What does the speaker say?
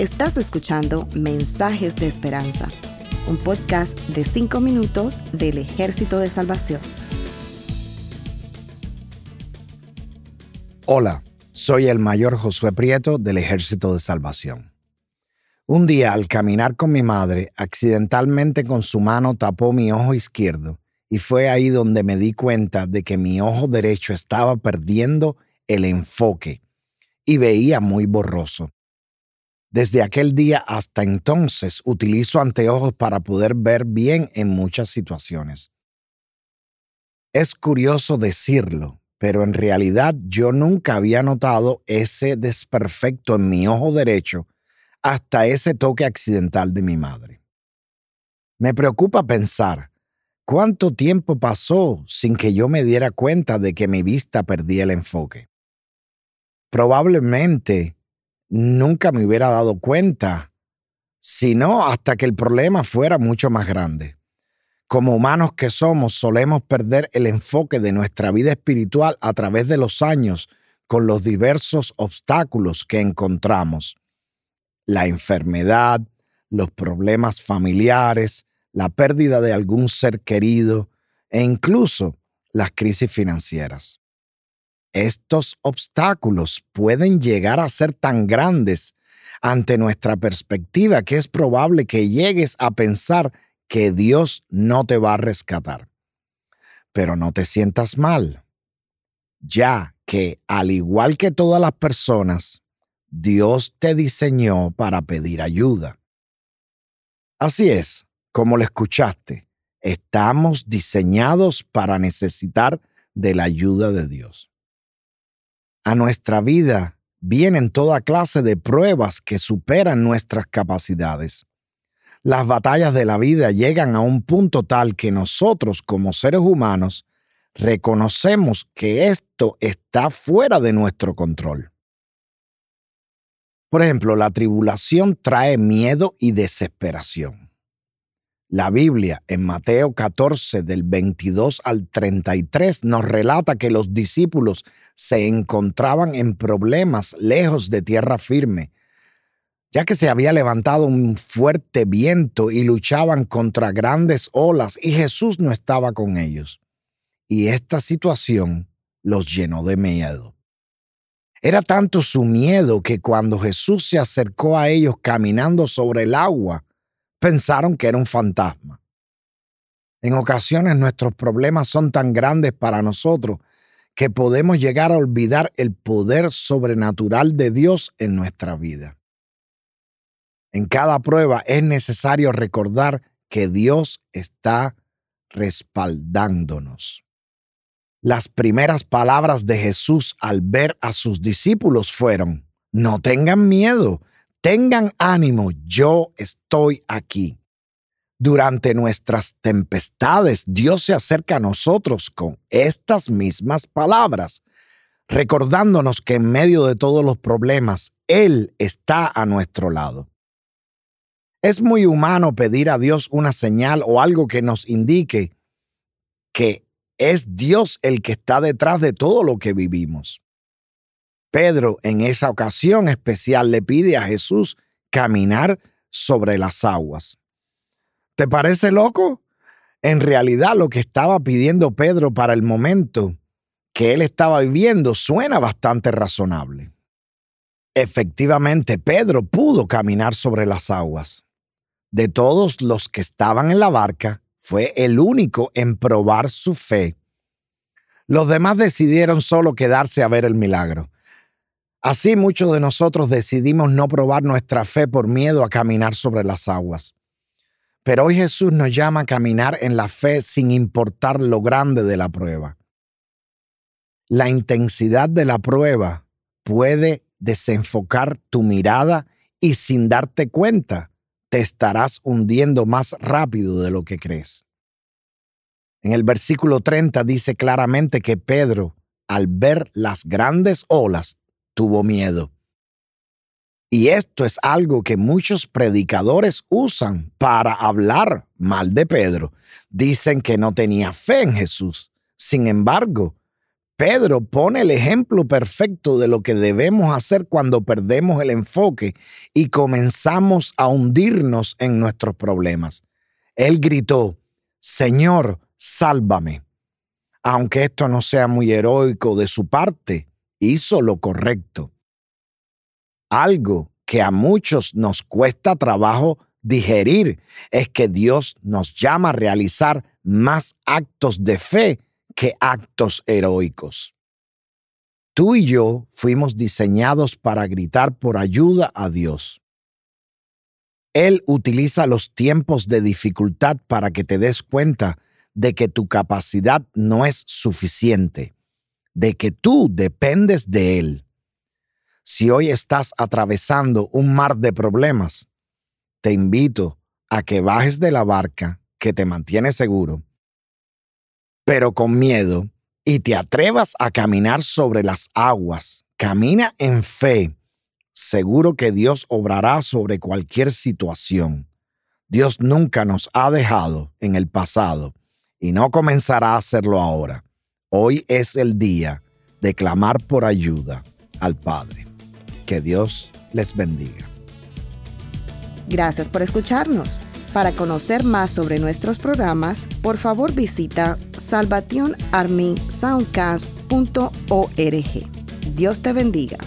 Estás escuchando Mensajes de Esperanza, un podcast de 5 minutos del Ejército de Salvación. Hola, soy el mayor Josué Prieto del Ejército de Salvación. Un día al caminar con mi madre, accidentalmente con su mano tapó mi ojo izquierdo y fue ahí donde me di cuenta de que mi ojo derecho estaba perdiendo el enfoque y veía muy borroso. Desde aquel día hasta entonces utilizo anteojos para poder ver bien en muchas situaciones. Es curioso decirlo, pero en realidad yo nunca había notado ese desperfecto en mi ojo derecho hasta ese toque accidental de mi madre. Me preocupa pensar cuánto tiempo pasó sin que yo me diera cuenta de que mi vista perdía el enfoque. Probablemente nunca me hubiera dado cuenta, sino hasta que el problema fuera mucho más grande. Como humanos que somos, solemos perder el enfoque de nuestra vida espiritual a través de los años con los diversos obstáculos que encontramos la enfermedad, los problemas familiares, la pérdida de algún ser querido e incluso las crisis financieras. Estos obstáculos pueden llegar a ser tan grandes ante nuestra perspectiva que es probable que llegues a pensar que Dios no te va a rescatar. Pero no te sientas mal, ya que al igual que todas las personas, Dios te diseñó para pedir ayuda. Así es, como lo escuchaste, estamos diseñados para necesitar de la ayuda de Dios. A nuestra vida vienen toda clase de pruebas que superan nuestras capacidades. Las batallas de la vida llegan a un punto tal que nosotros como seres humanos reconocemos que esto está fuera de nuestro control. Por ejemplo, la tribulación trae miedo y desesperación. La Biblia en Mateo 14 del 22 al 33 nos relata que los discípulos se encontraban en problemas lejos de tierra firme, ya que se había levantado un fuerte viento y luchaban contra grandes olas y Jesús no estaba con ellos. Y esta situación los llenó de miedo. Era tanto su miedo que cuando Jesús se acercó a ellos caminando sobre el agua, pensaron que era un fantasma. En ocasiones nuestros problemas son tan grandes para nosotros que podemos llegar a olvidar el poder sobrenatural de Dios en nuestra vida. En cada prueba es necesario recordar que Dios está respaldándonos. Las primeras palabras de Jesús al ver a sus discípulos fueron, no tengan miedo, tengan ánimo, yo estoy aquí. Durante nuestras tempestades, Dios se acerca a nosotros con estas mismas palabras, recordándonos que en medio de todos los problemas, Él está a nuestro lado. Es muy humano pedir a Dios una señal o algo que nos indique que es Dios el que está detrás de todo lo que vivimos. Pedro en esa ocasión especial le pide a Jesús caminar sobre las aguas. ¿Te parece loco? En realidad lo que estaba pidiendo Pedro para el momento que él estaba viviendo suena bastante razonable. Efectivamente, Pedro pudo caminar sobre las aguas. De todos los que estaban en la barca, fue el único en probar su fe. Los demás decidieron solo quedarse a ver el milagro. Así muchos de nosotros decidimos no probar nuestra fe por miedo a caminar sobre las aguas. Pero hoy Jesús nos llama a caminar en la fe sin importar lo grande de la prueba. La intensidad de la prueba puede desenfocar tu mirada y sin darte cuenta te estarás hundiendo más rápido de lo que crees. En el versículo 30 dice claramente que Pedro, al ver las grandes olas, tuvo miedo. Y esto es algo que muchos predicadores usan para hablar mal de Pedro. Dicen que no tenía fe en Jesús. Sin embargo, Pedro pone el ejemplo perfecto de lo que debemos hacer cuando perdemos el enfoque y comenzamos a hundirnos en nuestros problemas. Él gritó, Señor, sálvame. Aunque esto no sea muy heroico de su parte, hizo lo correcto. Algo que a muchos nos cuesta trabajo digerir es que Dios nos llama a realizar más actos de fe que actos heroicos. Tú y yo fuimos diseñados para gritar por ayuda a Dios. Él utiliza los tiempos de dificultad para que te des cuenta de que tu capacidad no es suficiente, de que tú dependes de Él. Si hoy estás atravesando un mar de problemas, te invito a que bajes de la barca que te mantiene seguro, pero con miedo, y te atrevas a caminar sobre las aguas. Camina en fe. Seguro que Dios obrará sobre cualquier situación. Dios nunca nos ha dejado en el pasado y no comenzará a hacerlo ahora. Hoy es el día de clamar por ayuda al Padre. Que Dios les bendiga. Gracias por escucharnos. Para conocer más sobre nuestros programas, por favor visita salvationarmysoundcast.org. Dios te bendiga.